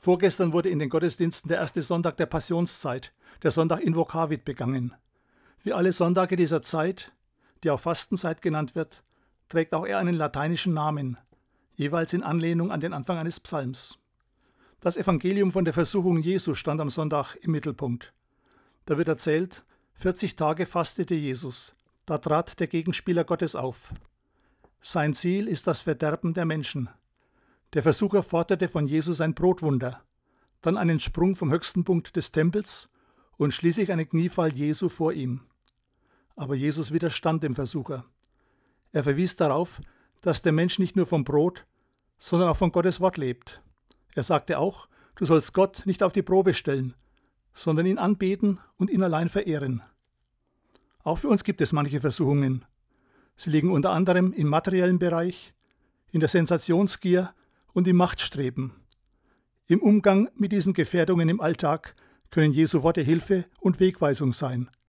Vorgestern wurde in den Gottesdiensten der erste Sonntag der Passionszeit, der Sonntag Invocavit, begangen. Wie alle Sonntage dieser Zeit, die auch Fastenzeit genannt wird, trägt auch er einen lateinischen Namen, jeweils in Anlehnung an den Anfang eines Psalms. Das Evangelium von der Versuchung Jesu stand am Sonntag im Mittelpunkt. Da wird erzählt, 40 Tage fastete Jesus. Da trat der Gegenspieler Gottes auf. Sein Ziel ist das Verderben der Menschen. Der Versucher forderte von Jesus ein Brotwunder, dann einen Sprung vom höchsten Punkt des Tempels und schließlich einen Kniefall Jesu vor ihm. Aber Jesus widerstand dem Versucher. Er verwies darauf, dass der Mensch nicht nur vom Brot, sondern auch von Gottes Wort lebt. Er sagte auch, du sollst Gott nicht auf die Probe stellen, sondern ihn anbeten und ihn allein verehren. Auch für uns gibt es manche Versuchungen. Sie liegen unter anderem im materiellen Bereich, in der Sensationsgier und im Machtstreben. Im Umgang mit diesen Gefährdungen im Alltag können Jesu Worte Hilfe und Wegweisung sein.